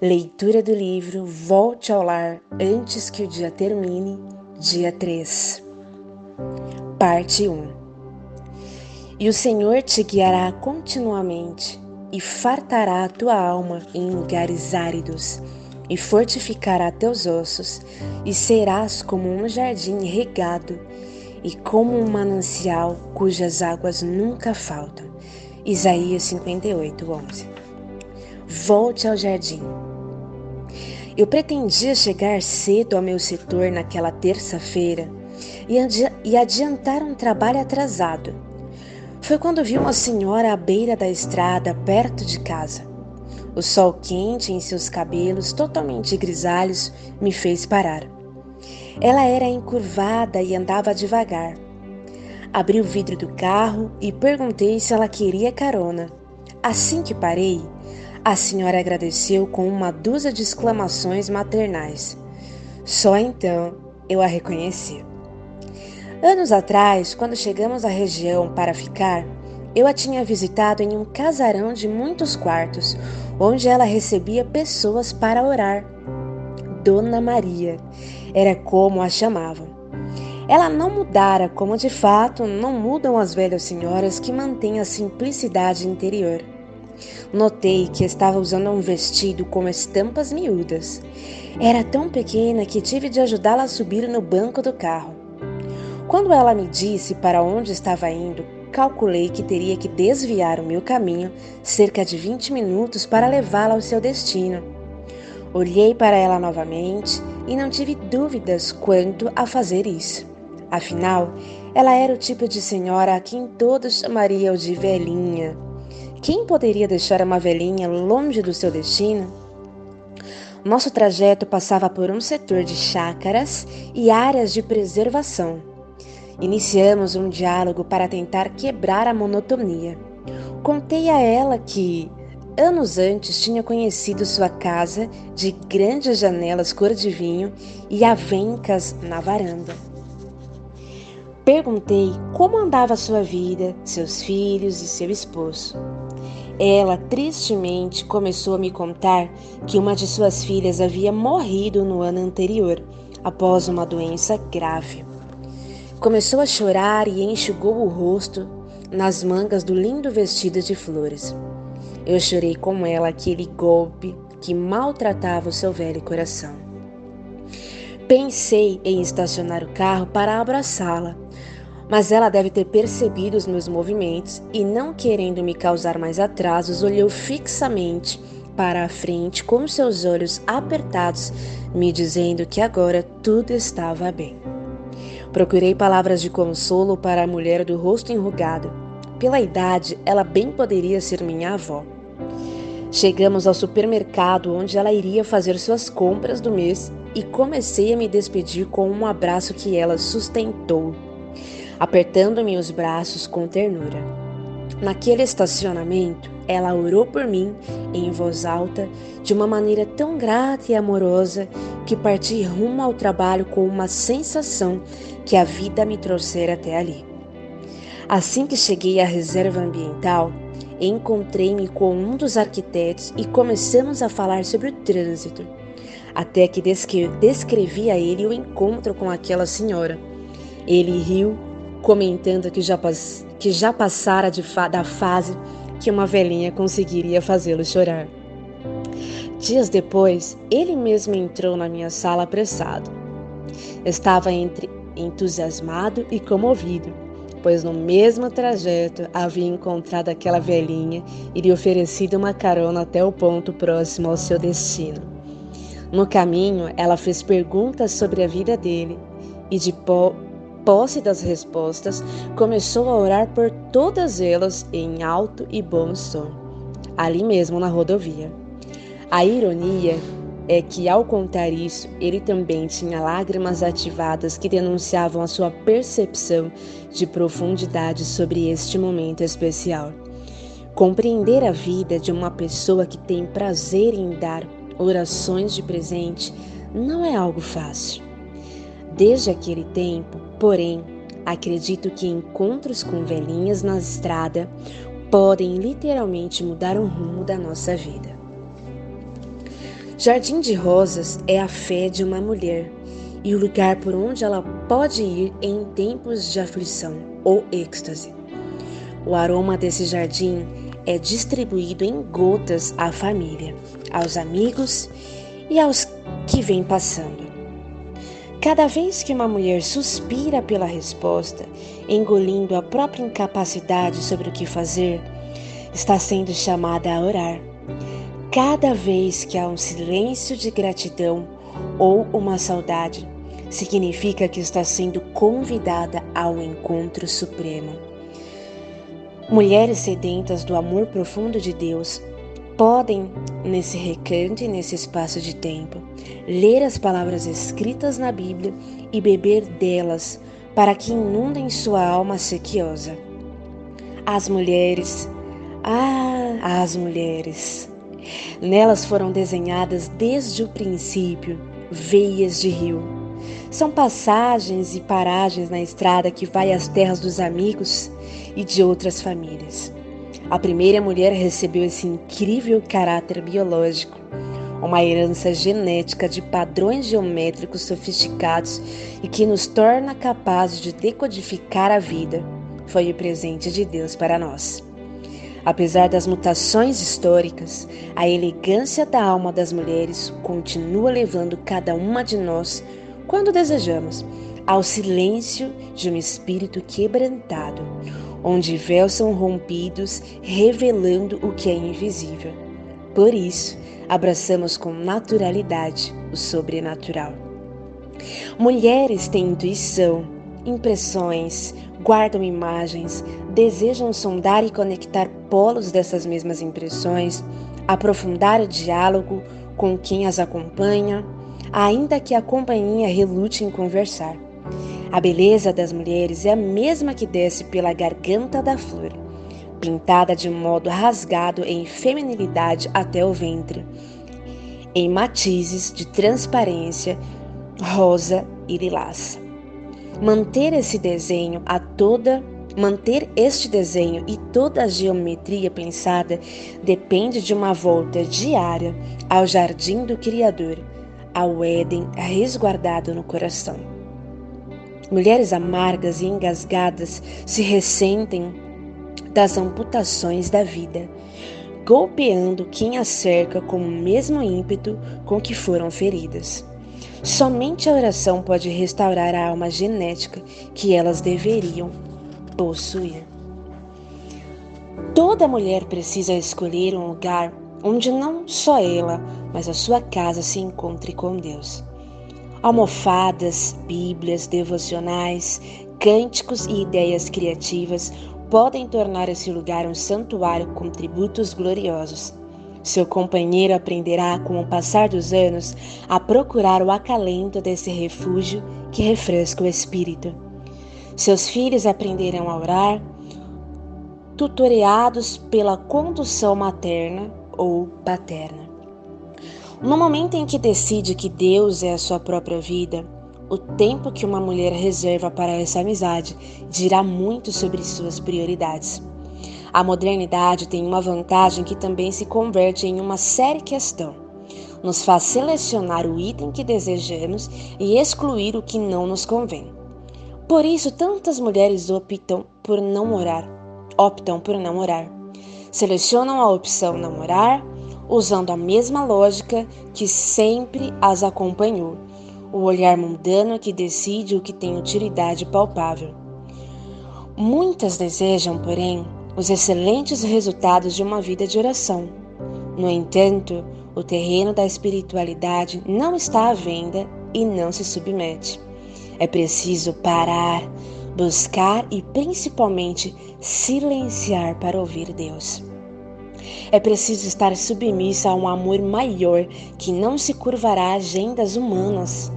Leitura do livro Volte ao Lar antes que o dia termine, dia 3. Parte 1 E o Senhor te guiará continuamente e fartará a tua alma em lugares áridos e fortificará teus ossos e serás como um jardim regado e como um manancial cujas águas nunca faltam. Isaías 58, 11 Volte ao jardim. Eu pretendia chegar cedo ao meu setor naquela terça-feira e, adi adiantar um trabalho atrasado. Foi quando vi uma senhora à beira da estrada, perto de casa. O sol quente em seus cabelos, totalmente grisalhos, me fez parar. Ela era encurvada e andava devagar. Abri o vidro do carro e perguntei se ela queria carona. Assim que parei, a senhora agradeceu com uma dúzia de exclamações maternais. Só então eu a reconheci. Anos atrás, quando chegamos à região para ficar, eu a tinha visitado em um casarão de muitos quartos, onde ela recebia pessoas para orar. Dona Maria era como a chamavam. Ela não mudara, como de fato não mudam as velhas senhoras que mantêm a simplicidade interior. Notei que estava usando um vestido com estampas miúdas. Era tão pequena que tive de ajudá-la a subir no banco do carro. Quando ela me disse para onde estava indo, calculei que teria que desviar o meu caminho cerca de 20 minutos para levá-la ao seu destino. Olhei para ela novamente e não tive dúvidas quanto a fazer isso. Afinal, ela era o tipo de senhora a quem todos chamariam de velhinha. Quem poderia deixar uma velhinha longe do seu destino? Nosso trajeto passava por um setor de chácaras e áreas de preservação. Iniciamos um diálogo para tentar quebrar a monotonia. Contei a ela que, anos antes, tinha conhecido sua casa de grandes janelas cor de vinho e avencas na varanda. Perguntei como andava sua vida, seus filhos e seu esposo. Ela tristemente começou a me contar que uma de suas filhas havia morrido no ano anterior, após uma doença grave. Começou a chorar e enxugou o rosto nas mangas do lindo vestido de flores. Eu chorei com ela aquele golpe que maltratava o seu velho coração. Pensei em estacionar o carro para abraçá-la, mas ela deve ter percebido os meus movimentos e, não querendo me causar mais atrasos, olhou fixamente para a frente com seus olhos apertados, me dizendo que agora tudo estava bem. Procurei palavras de consolo para a mulher do rosto enrugado. Pela idade, ela bem poderia ser minha avó. Chegamos ao supermercado onde ela iria fazer suas compras do mês e comecei a me despedir com um abraço que ela sustentou apertando-me os braços com ternura. Naquele estacionamento, ela orou por mim em voz alta, de uma maneira tão grata e amorosa que parti rumo ao trabalho com uma sensação que a vida me trouxera até ali. Assim que cheguei à reserva ambiental, encontrei-me com um dos arquitetos e começamos a falar sobre o trânsito, até que descrevi a ele o encontro com aquela senhora. Ele riu comentando que já, que já passara fa da fase que uma velhinha conseguiria fazê-lo chorar. Dias depois, ele mesmo entrou na minha sala apressado. Estava entre entusiasmado e comovido, pois no mesmo trajeto havia encontrado aquela velhinha e lhe oferecido uma carona até o ponto próximo ao seu destino. No caminho, ela fez perguntas sobre a vida dele e de, posse das respostas, começou a orar por todas elas em alto e bom som, ali mesmo na rodovia. A ironia é que, ao contar isso, ele também tinha lágrimas ativadas que denunciavam a sua percepção de profundidade sobre este momento especial. Compreender a vida de uma pessoa que tem prazer em dar orações de presente não é algo fácil. Desde aquele tempo, porém, acredito que encontros com velhinhas na estrada podem literalmente mudar o rumo da nossa vida. Jardim de Rosas é a fé de uma mulher e o lugar por onde ela pode ir em tempos de aflição ou êxtase. O aroma desse jardim é distribuído em gotas à família, aos amigos e aos que vêm passando. Cada vez que uma mulher suspira pela resposta, engolindo a própria incapacidade sobre o que fazer, está sendo chamada a orar. Cada vez que há um silêncio de gratidão ou uma saudade, significa que está sendo convidada ao encontro supremo. Mulheres sedentas do amor profundo de Deus podem, nesse recanto e nesse espaço de tempo, ler as palavras escritas na Bíblia e beber delas para que inundem sua alma sequiosa. As mulheres, ah, as mulheres. Nelas foram desenhadas desde o princípio veias de rio. São passagens e paragens na estrada que vai às terras dos amigos e de outras famílias. A primeira mulher recebeu esse incrível caráter biológico, uma herança genética de padrões geométricos sofisticados e que nos torna capazes de decodificar a vida. Foi o presente de Deus para nós. Apesar das mutações históricas, a elegância da alma das mulheres continua levando cada uma de nós, quando desejamos, ao silêncio de um espírito quebrantado, onde véus são rompidos, revelando o que é invisível. Por isso, abraçamos com naturalidade o sobrenatural. Mulheres têm intuição, impressões, guardam imagens, desejam sondar e conectar polos dessas mesmas impressões, aprofundar o diálogo com quem as acompanha, ainda que a companhia relute em conversar. A beleza das mulheres é a mesma que desce pela garganta da flor, pintada de modo rasgado em feminilidade até o ventre, em matizes de transparência rosa e lilás. Manter esse desenho a toda Manter este desenho e toda a geometria pensada depende de uma volta diária ao jardim do Criador, ao Éden resguardado no coração. Mulheres amargas e engasgadas se ressentem das amputações da vida, golpeando quem as cerca com o mesmo ímpeto com que foram feridas. Somente a oração pode restaurar a alma genética que elas deveriam possuir. Toda mulher precisa escolher um lugar onde não só ela, mas a sua casa se encontre com Deus almofadas, bíblias, devocionais, cânticos e ideias criativas podem tornar esse lugar um santuário com tributos gloriosos. Seu companheiro aprenderá, com o passar dos anos, a procurar o acalento desse refúgio que refresca o espírito. Seus filhos aprenderão a orar, tutoreados pela condução materna ou paterna. No momento em que decide que Deus é a sua própria vida, o tempo que uma mulher reserva para essa amizade dirá muito sobre suas prioridades. A modernidade tem uma vantagem que também se converte em uma séria questão. Nos faz selecionar o item que desejamos e excluir o que não nos convém. Por isso, tantas mulheres optam por não orar, optam por não orar. Selecionam a opção não orar usando a mesma lógica que sempre as acompanhou, o olhar mundano que decide o que tem utilidade palpável. Muitas desejam, porém, os excelentes resultados de uma vida de oração. No entanto, o terreno da espiritualidade não está à venda e não se submete. É preciso parar, buscar e principalmente silenciar para ouvir Deus. É preciso estar submissa a um amor maior que não se curvará a agendas humanas.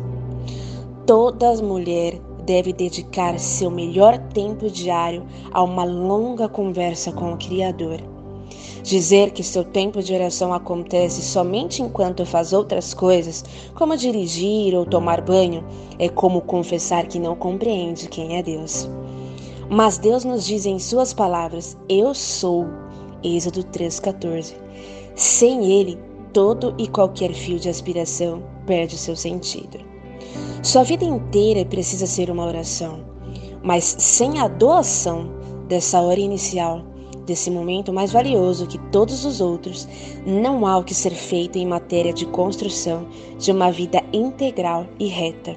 Toda mulher deve dedicar seu melhor tempo diário a uma longa conversa com o Criador. Dizer que seu tempo de oração acontece somente enquanto faz outras coisas, como dirigir ou tomar banho, é como confessar que não compreende quem é Deus. Mas Deus nos diz em Suas palavras: Eu sou Êxodo 3,14. Sem ele, todo e qualquer fio de aspiração perde seu sentido. Sua vida inteira precisa ser uma oração, mas sem a doação dessa hora inicial, desse momento mais valioso que todos os outros, não há o que ser feito em matéria de construção de uma vida integral e reta.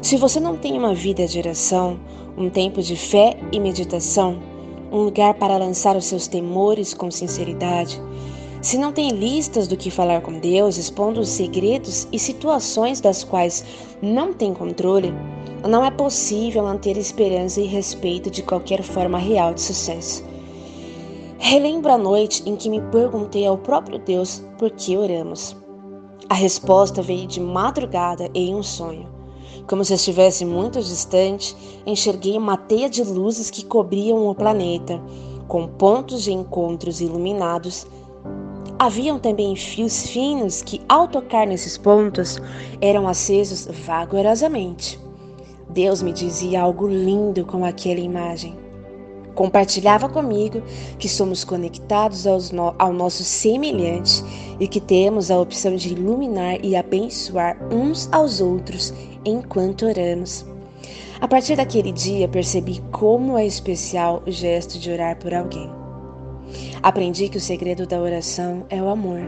Se você não tem uma vida de oração, um tempo de fé e meditação, um lugar para lançar os seus temores com sinceridade, se não tem listas do que falar com Deus, expondo os segredos e situações das quais não tem controle, não é possível manter esperança e respeito de qualquer forma real de sucesso. Relembro a noite em que me perguntei ao próprio Deus por que oramos. A resposta veio de madrugada em um sonho. Como se estivesse muito distante, enxerguei uma teia de luzes que cobriam o planeta, com pontos de encontros iluminados. Haviam também fios finos que, ao tocar nesses pontos, eram acesos vagarosamente. Deus me dizia algo lindo com aquela imagem. Compartilhava comigo que somos conectados no, ao nosso semelhante e que temos a opção de iluminar e abençoar uns aos outros enquanto oramos. A partir daquele dia, percebi como é especial o gesto de orar por alguém. Aprendi que o segredo da oração é o amor.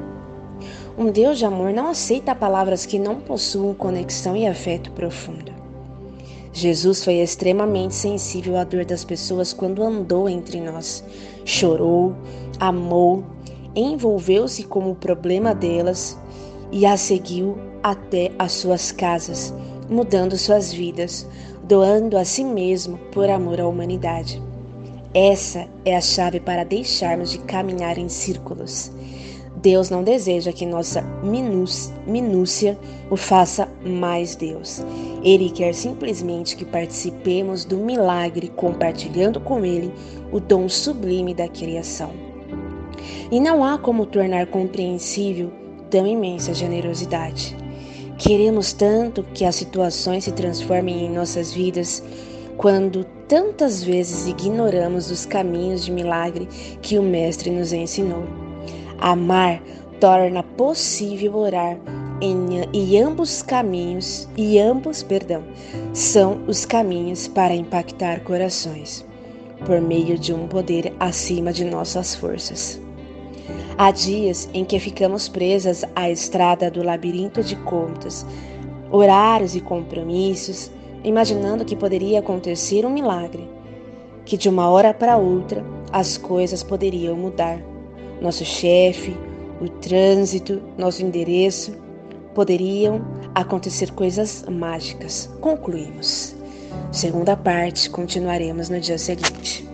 Um Deus de amor não aceita palavras que não possuam conexão e afeto profundo. Jesus foi extremamente sensível à dor das pessoas quando andou entre nós. Chorou, amou, envolveu-se com o problema delas e as seguiu até as suas casas, mudando suas vidas, doando a si mesmo por amor à humanidade. Essa é a chave para deixarmos de caminhar em círculos Deus não deseja que nossa minúcia o faça mais Deus. Ele quer simplesmente que participemos do milagre, compartilhando com Ele o dom sublime da criação. E não há como tornar compreensível tão imensa generosidade. Queremos tanto que as situações se transformem em nossas vidas quando tantas vezes ignoramos os caminhos de milagre que o Mestre nos ensinou. Amar torna possível orar em, e ambos caminhos e ambos, perdão, são os caminhos para impactar corações por meio de um poder acima de nossas forças. Há dias em que ficamos presas à estrada do labirinto de contas, horários e compromissos, imaginando que poderia acontecer um milagre, que de uma hora para outra as coisas poderiam mudar nosso chefe, o trânsito, nosso endereço, poderiam acontecer coisas mágicas. Concluímos. Segunda parte, continuaremos no dia seguinte.